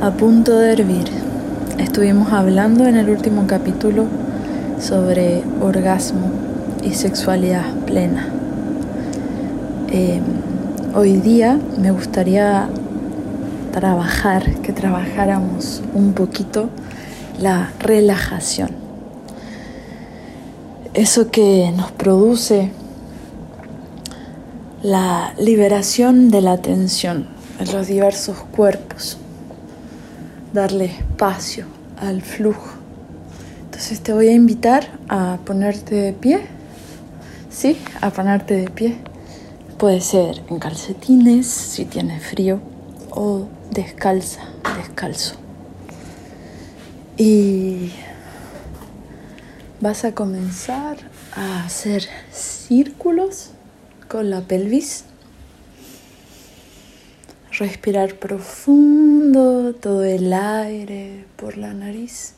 a punto de hervir. Estuvimos hablando en el último capítulo sobre orgasmo y sexualidad plena. Em, hoy día me gustaría trabajar, que trabajáramos un poquito la relajación. Eso que nos produce la liberación de la tensión en los diversos cuerpos darle espacio al flujo. Entonces te voy a invitar a ponerte de pie. Sí, a ponerte de pie. Puede ser en calcetines si tienes frío o descalza, descalzo. Y vas a comenzar a hacer círculos con la pelvis Respirar profundo todo el aire por la nariz.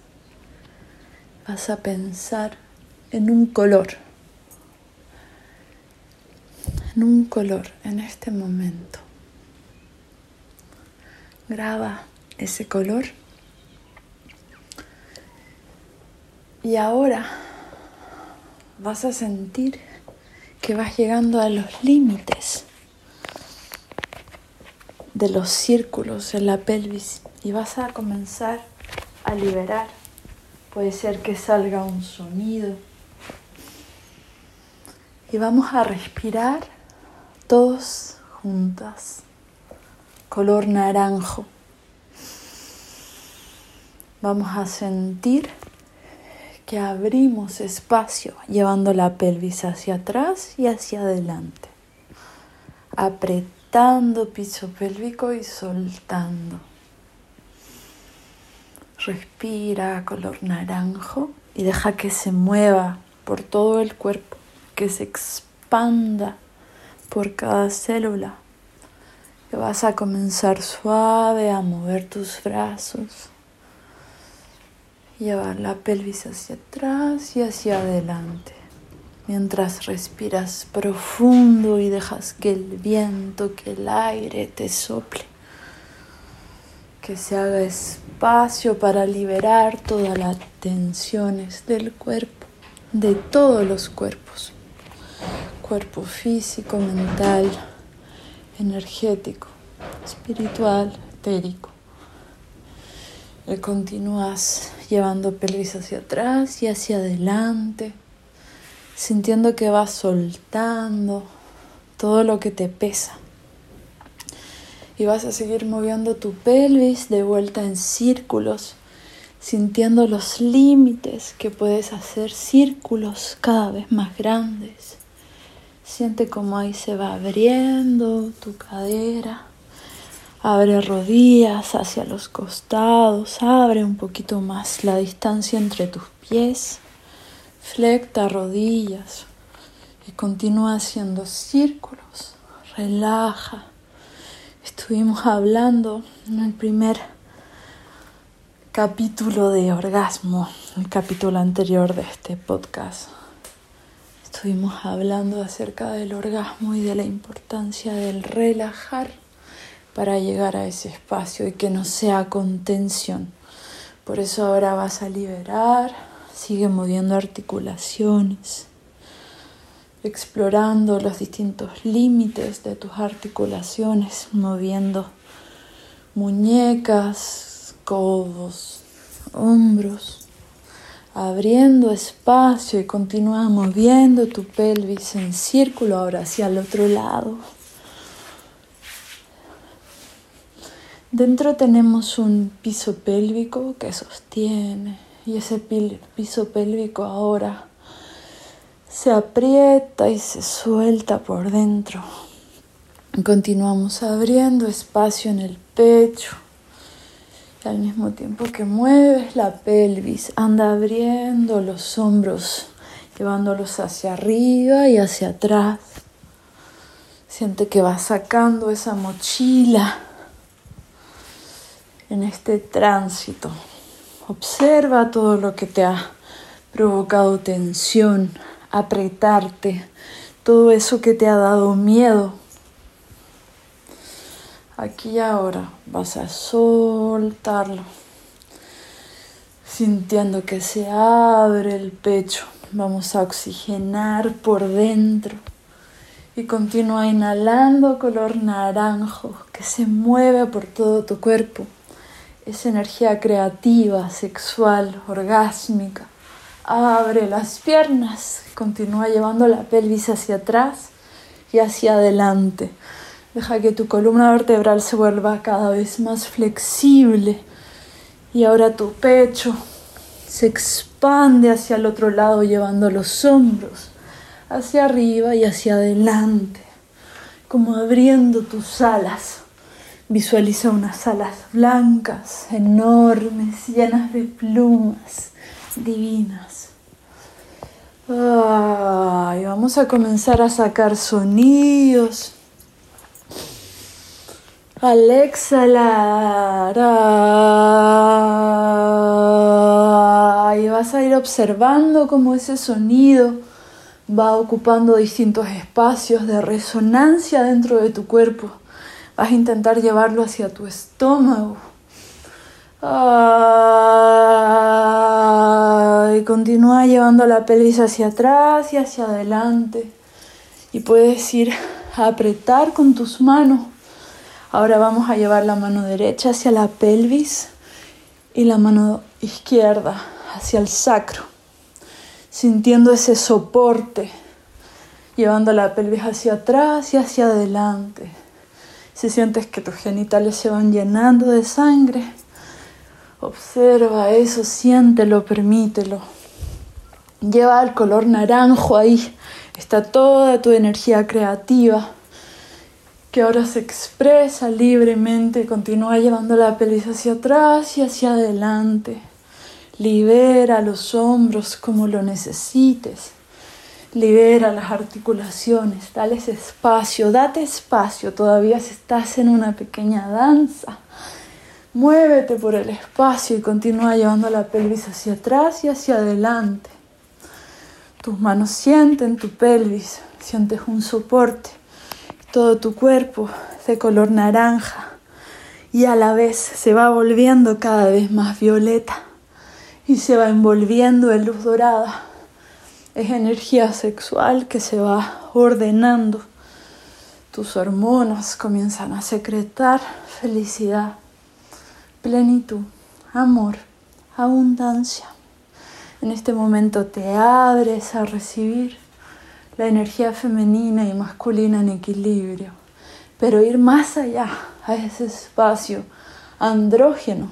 Vas a pensar en un color, en un color en este momento. Graba ese color. Y ahora vas a sentir que vas llegando a los límites de los círculos en la pelvis y vas a comenzar a liberar. Puede ser que salga un sonido. Y vamos a respirar todos juntas. Color naranjo. Vamos a sentir que abrimos espacio llevando la pelvis hacia atrás y hacia adelante. Apretamos piso pélvico y soltando. Respira color naranjo y deja que se mueva por todo el cuerpo, que se expanda por cada célula. Vas a comenzar suave a mover tus brazos, llevar la pelvis hacia atrás y hacia adelante mientras respiras profundo y dejas que el viento, que el aire te sople, que se haga espacio para liberar todas las tensiones del cuerpo, de todos los cuerpos, cuerpo físico, mental, energético, espiritual, etérico. Y continúas llevando pelvis hacia atrás y hacia adelante sintiendo que vas soltando todo lo que te pesa. Y vas a seguir moviendo tu pelvis de vuelta en círculos, sintiendo los límites que puedes hacer círculos cada vez más grandes. Siente como ahí se va abriendo tu cadera. Abre rodillas hacia los costados, abre un poquito más la distancia entre tus pies. Flecta rodillas y continúa haciendo círculos. Relaja. Estuvimos hablando en el primer capítulo de orgasmo, el capítulo anterior de este podcast. Estuvimos hablando acerca del orgasmo y de la importancia del relajar para llegar a ese espacio y que no sea contención. Por eso ahora vas a liberar Sigue moviendo articulaciones, explorando los distintos límites de tus articulaciones, moviendo muñecas, codos, hombros, abriendo espacio y continúa moviendo tu pelvis en círculo ahora hacia el otro lado. Dentro tenemos un piso pélvico que sostiene y ese piso pélvico ahora se aprieta y se suelta por dentro. Continuamos abriendo espacio en el pecho y al mismo tiempo que mueves la pelvis, anda abriendo los hombros, llevándolos hacia arriba y hacia atrás. Siente que vas sacando esa mochila en este tránsito. Observa todo lo que te ha provocado tensión, apretarte, todo eso que te ha dado miedo. Aquí y ahora vas a soltarlo, sintiendo que se abre el pecho. Vamos a oxigenar por dentro y continúa inhalando color naranjo que se mueve por todo tu cuerpo. Esa energía creativa, sexual, orgásmica. Abre las piernas, continúa llevando la pelvis hacia atrás y hacia adelante. Deja que tu columna vertebral se vuelva cada vez más flexible. Y ahora tu pecho se expande hacia el otro lado llevando los hombros hacia arriba y hacia adelante, como abriendo tus alas. Visualiza unas alas blancas, enormes, llenas de plumas divinas. vamos a comenzar a sacar sonidos al exhalar, y vas a ir observando cómo ese sonido va ocupando distintos espacios de resonancia dentro de tu cuerpo. Vas a intentar llevarlo hacia tu estómago. y continúa llevando la pelvis hacia atrás y hacia adelante. Y puedes ir a apretar con tus manos Ahora vamos a llevar la mano derecha hacia la pelvis y la mano izquierda hacia el sacro, sintiendo ese soporte, llevando la pelvis hacia atrás y hacia adelante. Si sientes que tus genitales se van llenando de sangre, observa eso, siéntelo, permítelo. Lleva el color naranjo ahí, está toda tu energía creativa que ahora se expresa libremente, continúa llevando la pelvis hacia atrás y hacia adelante. Libera los hombros como lo necesites. Libera las articulaciones, dales espacio, date espacio, todavía estás en una pequeña danza. Muévete por el espacio y continúa llevando la pelvis hacia atrás y hacia adelante. Tus manos sienten tu pelvis, sientes un soporte todo tu cuerpo de color naranja y a la vez se va volviendo cada vez más violeta y se va envolviendo en luz dorada. Es energía sexual que se va ordenando. Tus hormonas comienzan a secretar felicidad, plenitud, amor, abundancia. En este momento te abres a recibir la energía femenina y masculina en equilibrio, pero ir más allá a ese espacio andrógeno,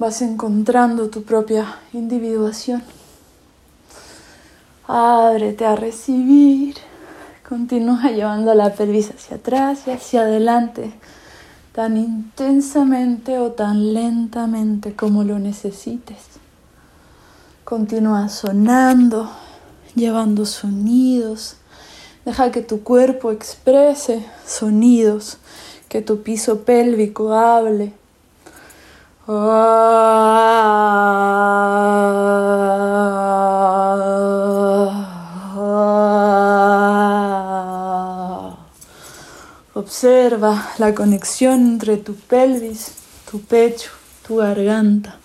vas encontrando tu propia individuación. Ábrete a recibir, continúa llevando la pelvis hacia atrás y hacia adelante, tan intensamente o tan lentamente como lo necesites. Continúa sonando llevando sonidos. Deja que tu cuerpo exprese sonidos, que tu piso pélvico hable. Observa la conexión entre tu pelvis, tu pecho, tu garganta.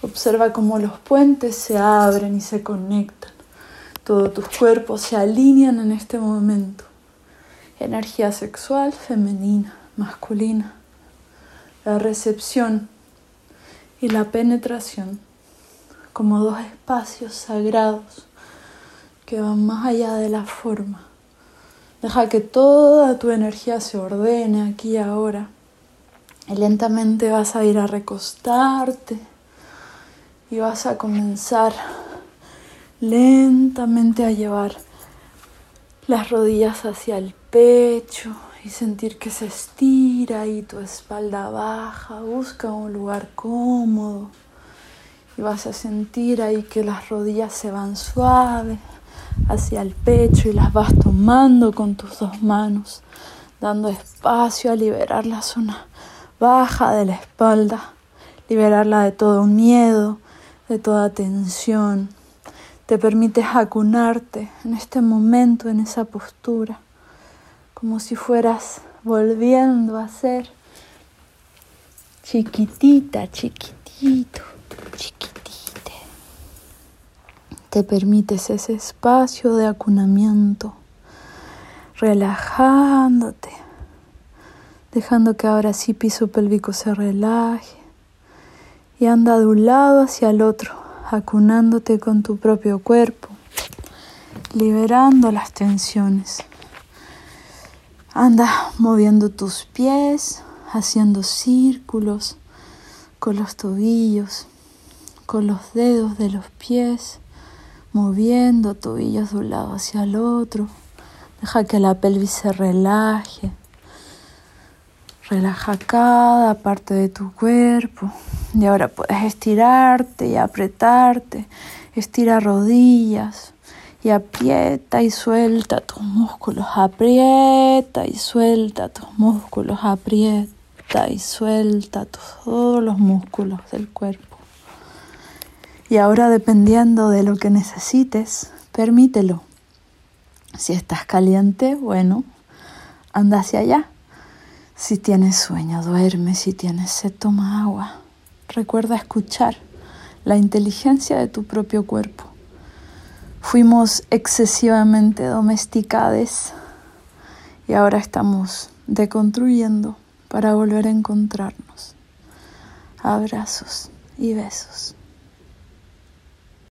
Observa cómo los puentes se abren y se conectan. Todos tus cuerpos se alinean en este momento. Energía sexual femenina, masculina. La recepción y la penetración como dos espacios sagrados que van más allá de la forma. Deja que toda tu energía se ordene aquí ahora. Y lentamente vas a ir a recostarte y vas a comenzar lentamente a llevar las rodillas hacia el pecho y sentir que se estira y tu espalda baja, busca un lugar cómodo y vas a sentir ahí que las rodillas se van suaves hacia el pecho y las vas tomando con tus dos manos, dando espacio a liberar la zona baja de la espalda, liberarla de todo miedo, de toda tensión te permites acunarte en este momento, en esa postura, como si fueras volviendo a ser chiquitita, chiquitito, chiquitite. Te permites ese espacio de acunamiento, relajándote, dejando que ahora sí piso pélvico se relaje y anda de un lado hacia el otro, acunándote con tu propio cuerpo, liberando las tensiones. Anda moviendo tus pies, haciendo círculos con los tobillos, con los dedos de los pies, moviendo tobillos de un lado hacia el otro. Deja que la pelvis se relaje. Relaja cada parte de tu cuerpo. Y ahora puedes estirarte y apretarte. Estira rodillas y aprieta y suelta tus músculos. Aprieta y suelta tus músculos. Aprieta y suelta todos los músculos del cuerpo. Y ahora dependiendo de lo que necesites, permítelo. Si estás caliente, bueno, anda hacia allá. Si tienes sueño, duerme. Si tienes sed, toma agua. Recuerda escuchar la inteligencia de tu propio cuerpo. Fuimos excesivamente domesticados y ahora estamos deconstruyendo para volver a encontrarnos. Abrazos y besos.